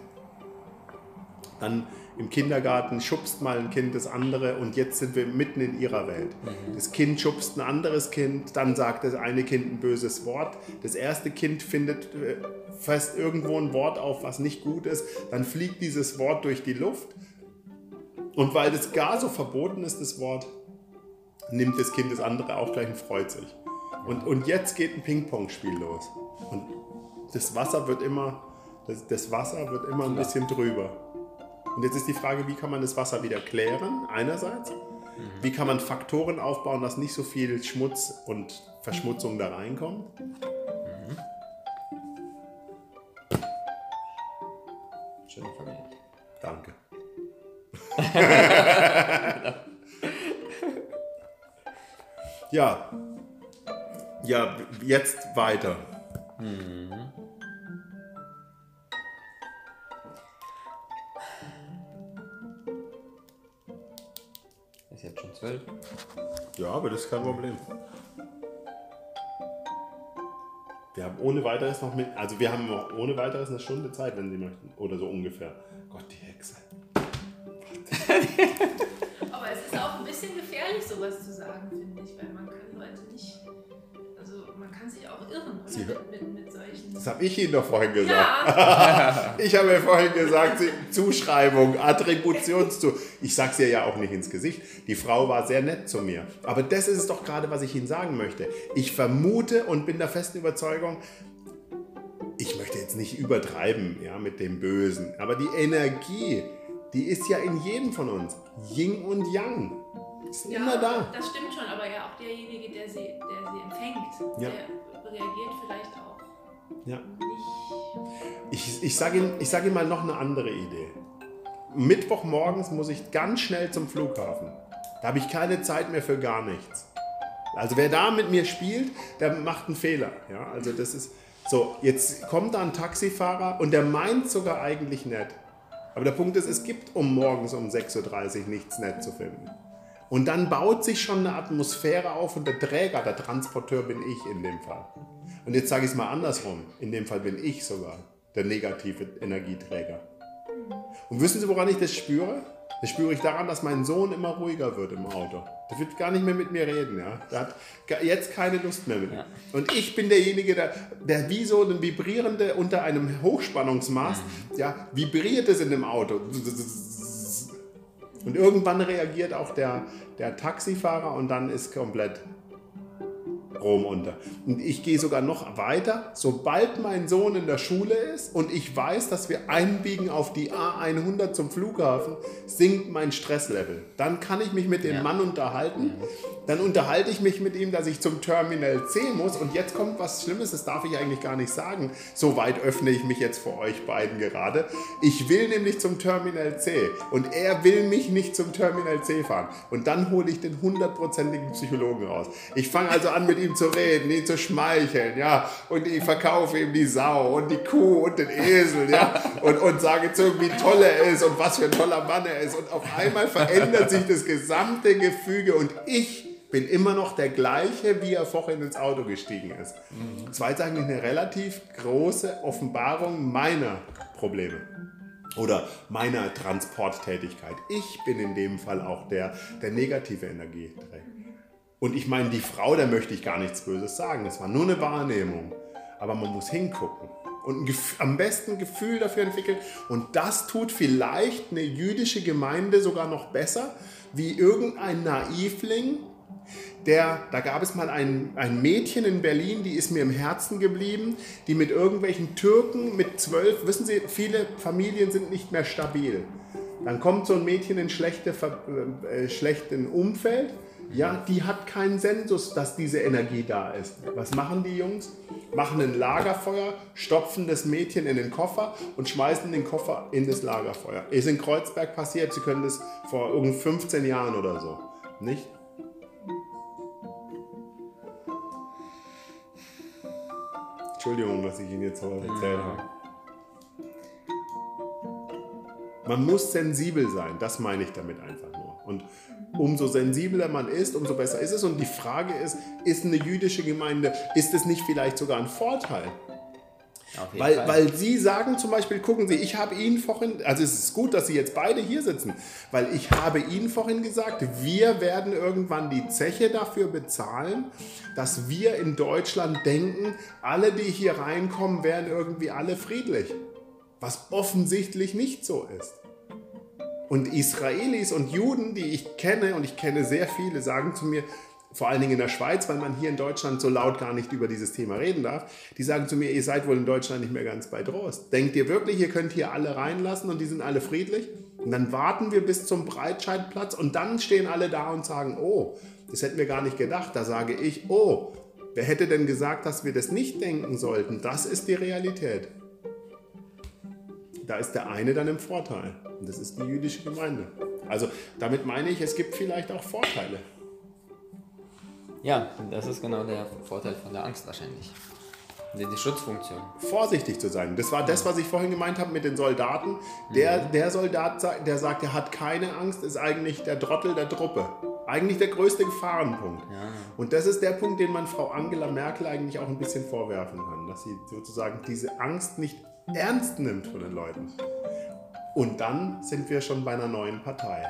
Dann im Kindergarten schubst mal ein Kind das andere und jetzt sind wir mitten in ihrer Welt. Das Kind schubst ein anderes Kind, dann sagt das eine Kind ein böses Wort. Das erste Kind findet äh, fast irgendwo ein Wort auf, was nicht gut ist. Dann fliegt dieses Wort durch die Luft. Und weil das gar so verboten ist, das Wort, nimmt das Kind das andere auch gleich und freut sich. Und, und jetzt geht ein Ping-Pong-Spiel los. Und das Wasser wird immer, das, das Wasser wird immer ein bisschen drüber. Und jetzt ist die Frage, wie kann man das Wasser wieder klären, einerseits. Wie kann man Faktoren aufbauen, dass nicht so viel Schmutz und Verschmutzung da reinkommt. Schön formuliert. Danke. ja. Ja, jetzt weiter. Ist jetzt schon zwölf. Ja, aber das ist kein Problem. Wir haben ohne weiteres noch mit, also wir haben noch ohne weiteres eine Stunde Zeit, wenn Sie möchten. Oder so ungefähr. Gott, die Hexe. Aber es ist auch ein bisschen gefährlich, sowas zu sagen, finde ich, weil man kann Leute nicht. Also man kann sich auch irren mit, mit, solchen. Das habe ich Ihnen doch vorhin gesagt. Ja, Ich habe ja vorhin gesagt, Zuschreibung, Attributionszu. Ich sag's ihr ja auch nicht ins Gesicht. Die Frau war sehr nett zu mir. Aber das ist es doch gerade, was ich Ihnen sagen möchte. Ich vermute und bin der festen Überzeugung, ich möchte jetzt nicht übertreiben ja, mit dem Bösen, aber die Energie, die ist ja in jedem von uns. Yin und Yang. Ist ja, immer da. Das stimmt schon, aber ja auch derjenige, der sie, der sie empfängt, Ja. der reagiert vielleicht auch Ja. nicht. Ich, ich sage Ihnen, ich sag Ihnen mal noch eine andere Idee. Mittwochmorgens muss ich ganz schnell zum Flughafen. Da habe ich keine Zeit mehr für gar nichts. Also wer da mit mir spielt, der macht einen Fehler. Ja, also das ist so. Jetzt kommt da ein Taxifahrer und der meint sogar eigentlich nett. Aber der Punkt ist, es gibt um morgens um 6.30 Uhr nichts nett zu finden. Und dann baut sich schon eine Atmosphäre auf und der Träger, der Transporteur bin ich in dem Fall. Und jetzt sage ich es mal andersrum. In dem Fall bin ich sogar der negative Energieträger. Und wissen Sie, woran ich das spüre? Das spüre ich daran, dass mein Sohn immer ruhiger wird im Auto. Der wird gar nicht mehr mit mir reden. Ja? Der hat jetzt keine Lust mehr mit mir. Und ich bin derjenige, der, der wie so ein vibrierende unter einem Hochspannungsmast, ja, vibriert es in dem Auto. Und irgendwann reagiert auch der, der Taxifahrer und dann ist komplett Rom unter. Und ich gehe sogar noch weiter. Sobald mein Sohn in der Schule ist und ich weiß, dass wir einbiegen auf die A100 zum Flughafen, sinkt mein Stresslevel. Dann kann ich mich mit dem Ja. Mann unterhalten. Dann unterhalte ich mich mit ihm, dass ich zum Terminal C muss. Und jetzt kommt was Schlimmes, das darf ich eigentlich gar nicht sagen. So weit öffne ich mich jetzt vor euch beiden gerade. Ich will nämlich zum Terminal C. Und er will mich nicht zum Terminal C fahren. Und dann hole ich den hundertprozentigen Psychologen raus. Ich fange also an, mit ihm zu reden, ihn zu schmeicheln, ja. Und ich verkaufe ihm die Sau und die Kuh und den Esel, ja. Und, und sage zu ihm, wie toll er ist und was für ein toller Mann er ist. Und auf einmal verändert sich das gesamte Gefüge und ich bin immer noch der gleiche, wie er vorhin ins Auto gestiegen ist. Das war jetzt eigentlich eine relativ große Offenbarung meiner Probleme oder meiner Transporttätigkeit. Ich bin in dem Fall auch der, der negative Energie trägt. Und ich meine, die Frau, der möchte ich gar nichts Böses sagen. Das war nur eine Wahrnehmung. Aber man muss hingucken und ein am besten ein Gefühl dafür entwickeln. Und das tut vielleicht eine jüdische Gemeinde sogar noch besser, wie irgendein Naivling, der, da gab es mal ein, ein Mädchen in Berlin, die ist mir im Herzen geblieben, die mit irgendwelchen Türken mit zwölf, wissen Sie, viele Familien sind nicht mehr stabil. Dann kommt so ein Mädchen in schlechte, äh, schlechten Umfeld, ja, die hat keinen Sensus, dass diese Energie da ist. Was machen die Jungs? Machen ein Lagerfeuer, stopfen das Mädchen in den Koffer und schmeißen den Koffer in das Lagerfeuer. Ist in Kreuzberg passiert, Sie können das vor irgend 15 Jahren oder so. Nicht? Entschuldigung, was ich Ihnen jetzt so erzählt habe. Man muss sensibel sein, das meine ich damit einfach nur. Und umso sensibler man ist, umso besser ist es. Und die Frage ist, ist eine jüdische Gemeinde, ist es nicht vielleicht sogar ein Vorteil? Weil, weil Sie sagen zum Beispiel, gucken Sie, ich habe Ihnen vorhin, also es ist gut, dass Sie jetzt beide hier sitzen, weil ich habe Ihnen vorhin gesagt, wir werden irgendwann die Zeche dafür bezahlen, dass wir in Deutschland denken, alle, die hier reinkommen, werden irgendwie alle friedlich. Was offensichtlich nicht so ist. Und Israelis und Juden, die ich kenne, und ich kenne sehr viele, sagen zu mir, vor allen Dingen in der Schweiz, weil man hier in Deutschland so laut gar nicht über dieses Thema reden darf, die sagen zu mir, ihr seid wohl in Deutschland nicht mehr ganz bei Trost. Denkt ihr wirklich, ihr könnt hier alle reinlassen und die sind alle friedlich? Und dann warten wir bis zum Breitscheidplatz und dann stehen alle da und sagen, oh, das hätten wir gar nicht gedacht. Da sage ich, oh, wer hätte denn gesagt, dass wir das nicht denken sollten? Das ist die Realität. Da ist der eine dann im Vorteil. Und das ist die jüdische Gemeinde. Also damit meine ich, es gibt vielleicht auch Vorteile. Ja, das ist genau der Vorteil von der Angst wahrscheinlich. Die, die Schutzfunktion. Vorsichtig zu sein. Das war das, was ich vorhin gemeint habe mit den Soldaten. Der, der Soldat, der sagt, er hat keine Angst, ist eigentlich der Trottel der Truppe. Eigentlich der größte Gefahrenpunkt. Ja. Und das ist der Punkt, den man Frau Angela Merkel eigentlich auch ein bisschen vorwerfen kann, dass sie sozusagen diese Angst nicht ernst nimmt von den Leuten. Und dann sind wir schon bei einer neuen Partei.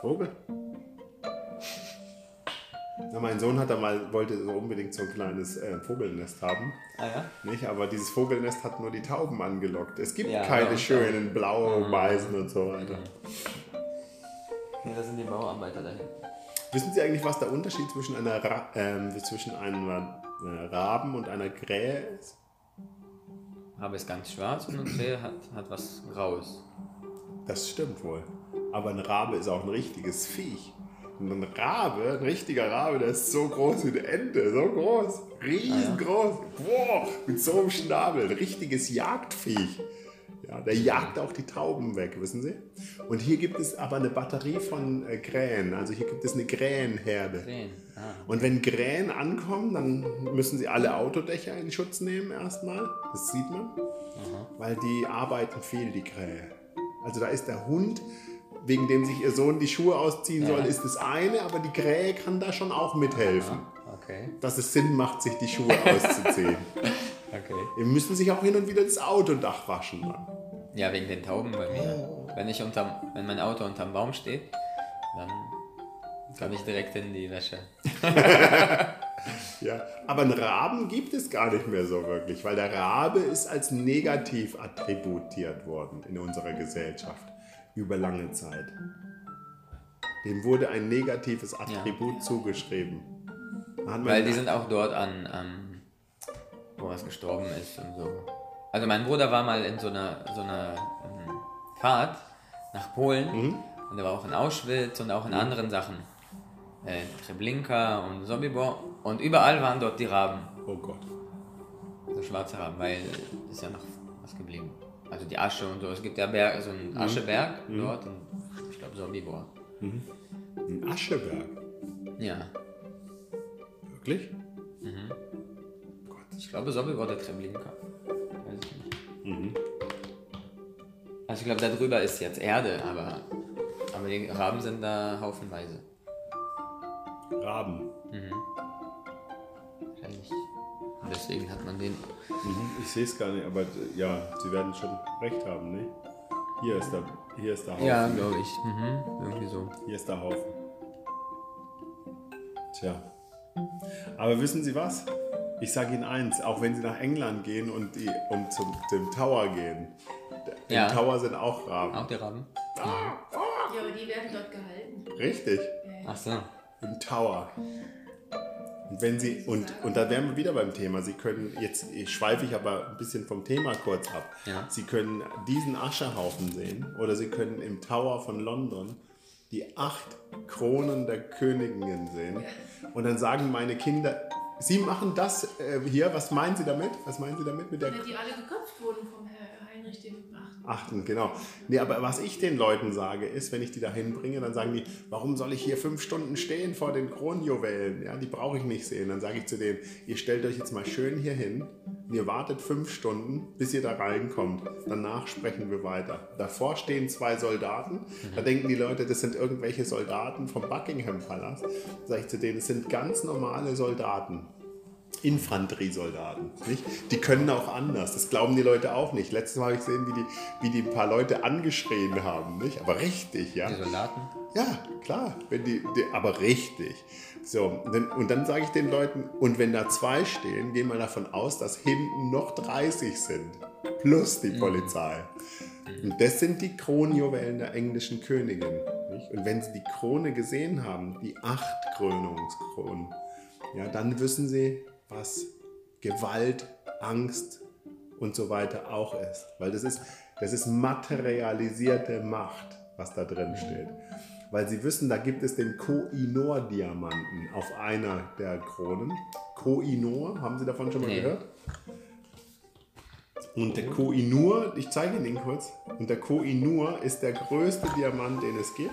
Vogel? Ja, mein Sohn hat da mal, wollte so unbedingt so ein kleines äh, Vogelnest haben. Ah ja? Nicht? Aber dieses Vogelnest hat nur die Tauben angelockt. Es gibt Ja, keine ja, schönen blau, Mhm. weißen und so weiter. Nee, das sind die Bauarbeiter dahin. Wissen Sie eigentlich, was der Unterschied zwischen einer, Ra ähm, zwischen einer äh, Raben und einer Krähe ist? Rabe ist ganz schwarz und eine Krähe hat, hat was Graues. Das stimmt wohl. Aber ein Rabe ist auch ein richtiges Viech. Und ein Rabe, ein richtiger Rabe, der ist so groß wie eine Ente, so groß, riesengroß, boah, mit so einem Schnabel, ein richtiges Jagdviech. Ja, der jagt auch die Tauben weg, wissen Sie? Und hier gibt es aber eine Batterie von äh, Krähen, also hier gibt es eine Krähenherde. Krähen. Ah. Und wenn Krähen ankommen, dann müssen sie alle Autodächer in Schutz nehmen erstmal. Das sieht man. Weil die arbeiten viel, die Krähe. Also da ist der Hund, wegen dem sich ihr Sohn die Schuhe ausziehen soll, Ja. ist das eine, aber die Krähe kann da schon auch mithelfen. Okay. Dass es Sinn macht, sich die Schuhe auszuziehen. Okay. Die müssen sich auch hin und wieder das Autodach waschen. Dann. Ja, wegen den Tauben bei mir. Wenn, ich unterm, wenn mein Auto unterm Baum steht, dann kann ich direkt in die Wäsche. Ja, aber einen Raben gibt es gar nicht mehr so wirklich, weil der Rabe ist als negativ attributiert worden in unserer Gesellschaft über lange Zeit. Dem wurde ein negatives Attribut zugeschrieben. Da hat man Weil die sind auch dort an, an wo was gestorben ist und so. Also mein Bruder war mal in so einer, so einer ähm, Fahrt nach Polen Mhm. und er war auch in Auschwitz und auch in anderen Sachen. Äh, Treblinka und Sobibor und überall waren dort die Raben. oh Gott. So schwarze Raben, weil ist ja noch was geblieben. Also die Asche und so. Es gibt ja Berg, so einen Ascheberg dort und ich glaube Sobibor. Ein Ascheberg. Ja. Wirklich? Ich glaube Sobibor der Treblinka. Nicht. Also ich glaube da drüber ist jetzt Erde, aber, aber die Raben sind da haufenweise. Raben. Wahrscheinlich. Und deswegen hat man den. Mhm, Ich sehe es gar nicht, aber ja, Sie werden schon recht haben, ne? Hier ist der, hier ist der Haufen. Ja, glaube ich. Mhm. Irgendwie so. Hier ist der Haufen. Tja. Aber wissen Sie was? Ich sage Ihnen eins, auch wenn Sie nach England gehen und, die, und zum, zum Tower gehen, im Ja. Tower sind auch Raben. Auch die Raben? Ja, aber die werden dort gehalten. Richtig, Ach so. im Tower. Und wenn Sie, und, und da wären wir wieder beim Thema, Sie können, jetzt ich schweife ich aber ein bisschen vom Thema kurz ab. Ja. Sie können diesen Aschehaufen sehen oder Sie können im Tower von London die acht Kronen der Königinnen sehen. Und dann sagen meine Kinder, Sie machen das äh, hier, was meinen Sie damit? Was meinen Sie damit mit der die alle geköpft wurden vom Herr Heinrich dem Achten. Genau. Nee, aber was ich den Leuten sage, ist, wenn ich die da hinbringe, dann sagen die, warum soll ich hier fünf Stunden stehen vor den Kronjuwelen? Ja, die brauche ich nicht sehen. Dann sage ich zu denen, ihr stellt euch jetzt mal schön hier hin und ihr wartet fünf Stunden, bis ihr da reinkommt. Danach sprechen wir weiter. Davor stehen zwei Soldaten. Da denken die Leute, das sind irgendwelche Soldaten vom Buckingham Palace. Sage ich zu denen, es sind ganz normale Soldaten. Infanteriesoldaten. Nicht? Die können auch anders. Das glauben die Leute auch nicht. Letztes Mal habe ich gesehen, wie die, wie die ein paar Leute angeschrien haben. Nicht? Aber richtig, ja. Die Soldaten? Ja, klar. Wenn die, die, aber richtig. So, und dann, sage ich den Leuten, und wenn da zwei stehen, gehen wir davon aus, dass hinten noch 30 sind. Plus die Polizei. Und das sind die Kronjuwelen der englischen Königin. Nicht? Und wenn sie die Krone gesehen haben, die acht Krönungskronen, ja, dann wissen sie, was Gewalt, Angst und so weiter auch ist. Weil das ist, das ist materialisierte Macht, was da drin steht. Weil sie wissen, da gibt es den Koh-i-Noor-Diamanten auf einer der Kronen. Koh-i-Noor, haben Sie davon schon mal Nee. gehört? Und der Koh-i-Noor, ich zeige Ihnen den kurz. Und der Koh-i-Noor ist der größte Diamant, den es gibt.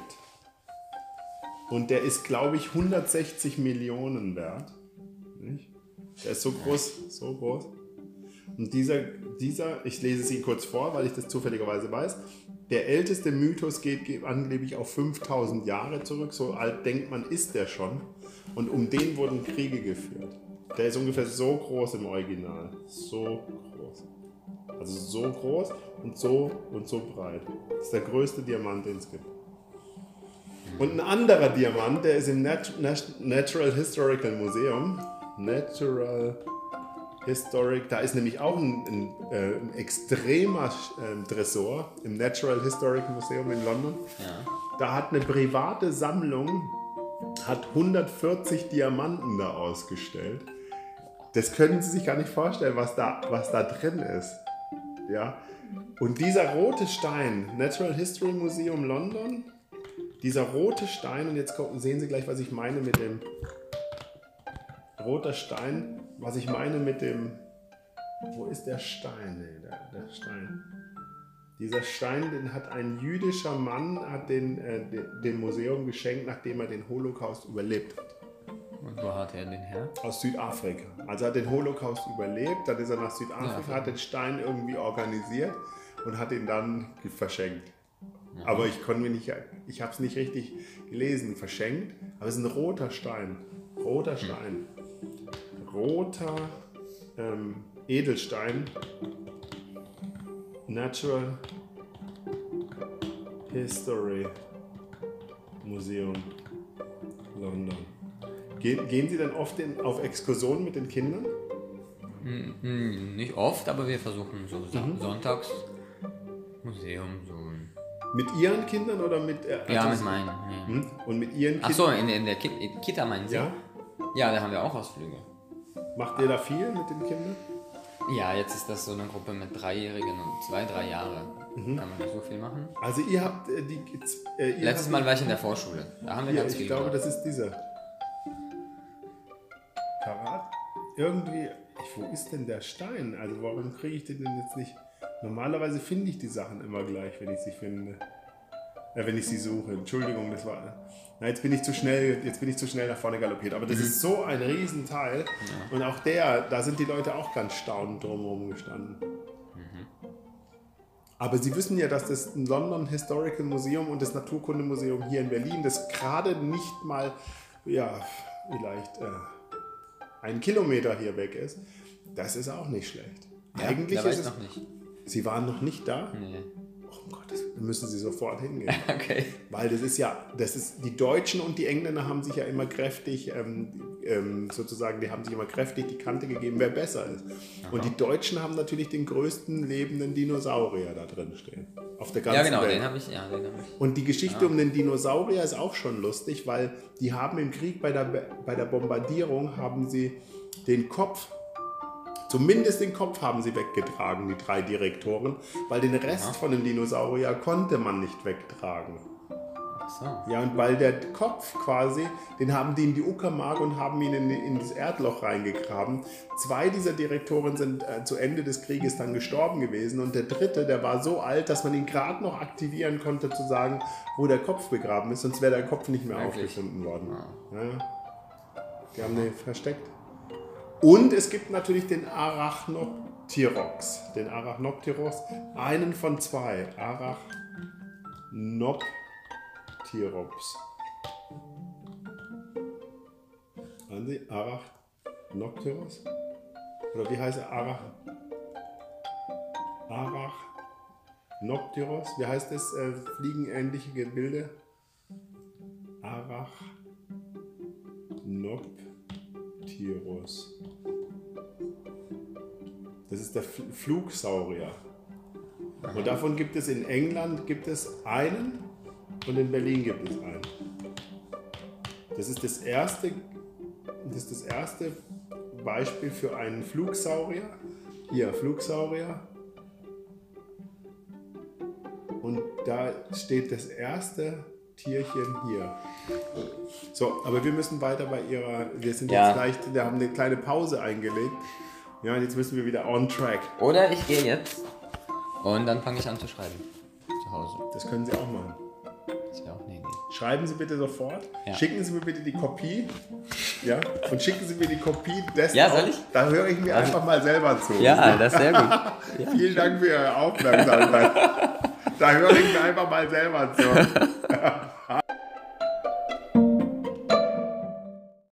Und der ist, glaube ich, 160 Millionen wert. Nicht? Der ist so groß, so groß. Und dieser, dieser, ich lese es Ihnen kurz vor, weil ich das zufälligerweise weiß. Der älteste Mythos geht, angeblich auf 5000 Jahre zurück. So alt denkt man, ist der schon. Und um den wurden Kriege geführt. Der ist ungefähr so groß im Original. So groß. Also so groß und so und so breit. Das ist der größte Diamant, den es gibt. Und ein anderer Diamant, der ist im Nat Nat Natural Historical Museum. Natural Historic, da ist nämlich auch ein, ein, äh, ein extremer äh, Tresor im Natural Historical Museum in London. Ja. Da hat eine private Sammlung hat 140 Diamanten da ausgestellt. Das können Sie sich gar nicht vorstellen, was da, was da drin ist. Ja. Und dieser rote Stein, Natural History Museum London, dieser rote Stein, und jetzt sehen Sie gleich, was ich meine mit dem roter Stein, was ich meine mit dem, wo ist der Stein? Nee, der, der Stein. Dieser Stein, den hat ein jüdischer Mann hat den, äh, de- dem Museum geschenkt, nachdem er den Holocaust überlebt hat. Und wo hat er den her? Aus Südafrika. Also er hat den Holocaust überlebt, dann ist er nach Südafrika, Ja. hat den Stein irgendwie organisiert und hat ihn dann verschenkt. Aber ich konnte mir nicht, ich habe es nicht richtig gelesen, verschenkt. Aber es ist ein roter Stein. Roter Stein. Roter ähm, Edelstein. Natural History Museum London. Gehen, gehen Sie dann oft in, auf Exkursionen mit den Kindern? Hm, nicht oft, aber wir versuchen so Sa Sonntags Museum so. Mit Ihren Kindern oder mit... Äh, Ja, also- mit meinen. Ja. Hm? Und mit Ihren Ach so, in, in der Ki Kita meinen Sie? Ja? Ja, da haben wir auch Ausflüge. Macht ihr da viel mit den Kindern? Ja, jetzt ist das so eine Gruppe mit Dreijährigen und zwei, drei Jahre. Mhm. Kann man nicht so viel machen. Also ihr habt äh, die... Äh, ihr Letztes Mal war ich in der Vorschule. Da haben wir Ja, ganz ich viel glaube, gemacht. das ist dieser. Karat? Irgendwie. Ich, wo ist denn der Stein? Also warum kriege ich den denn jetzt nicht? Normalerweise finde ich die Sachen immer gleich, wenn ich sie finde. Wenn ich sie suche. Entschuldigung, das war. Na, jetzt bin ich zu schnell, jetzt bin ich zu schnell nach vorne galoppiert. Aber das ist so ein Riesenteil. Und auch der, da sind die Leute auch ganz staunend drumherum gestanden. Aber Sie wissen ja, dass das London Historical Museum und das Naturkundemuseum hier in Berlin, das gerade nicht mal, ja, vielleicht äh, einen Kilometer hier weg ist, das ist auch nicht schlecht. Ja, Eigentlich ist es. noch nicht. Sie waren noch nicht da? Nee. Oh Gott, das müssen Sie sofort hingehen. Okay. Weil das ist ja, das ist, die Deutschen und die Engländer haben sich ja immer kräftig, ähm, ähm, sozusagen, die haben sich immer kräftig die Kante gegeben, wer besser ist. Und die Deutschen haben natürlich den größten lebenden Dinosaurier da drin stehen. Auf der ganzen Ja, genau, Welt. den habe ich, ja, den habe ich. Und die Geschichte um den Dinosaurier ist auch schon lustig, weil die haben im Krieg bei der, bei der Bombardierung haben sie den Kopf, zumindest den Kopf haben sie weggetragen, die drei Direktoren, weil den Rest von dem Dinosaurier konnte man nicht wegtragen. Ach so. Ja, und weil der Kopf quasi, den haben die in die Uckermark und haben ihn in, in das Erdloch reingegraben. Zwei dieser Direktoren sind äh, zu Ende des Krieges dann gestorben gewesen und der dritte, der war so alt, dass man ihn gerade noch aktivieren konnte, zu sagen, wo der Kopf begraben ist, sonst wäre der Kopf nicht mehr Wirklich? aufgefunden worden. Ja. Die haben den versteckt. Und es gibt natürlich den Arachnopterox. Den Arachnopterox, einen von zwei. Arachnopterops. Hören Sie? Arachnopteros? Oder wie heißt er? Arach... Arachnopteros? Wie heißt das? Äh, fliegenähnliche Gebilde? Arachnopteros. Das ist der Fl- Flugsaurier. Und davon gibt es in England gibt es einen und in Berlin gibt es einen. Das ist das erste, das ist das erste Beispiel für einen Flugsaurier. Hier, Flugsaurier. Und da steht das erste Tierchen hier. So, aber wir müssen weiter bei ihrer. Wir sind Ja. jetzt leicht, wir haben eine kleine Pause eingelegt. Ja, und jetzt müssen wir wieder on track. Oder ich gehe jetzt und dann fange ich an zu schreiben. Zu Hause. Das können Sie auch machen. Das wäre auch eine Idee. Schreiben Sie bitte sofort. Ja. Schicken Sie mir bitte die Kopie. Ja, und schicken Sie mir die Kopie dessen. Ja, soll auf. ich? Da höre ich mir einfach mal selber zu. Ja, das ist sehr gut. Vielen Dank für Ihre Aufmerksamkeit. da höre ich mir einfach mal selber zu.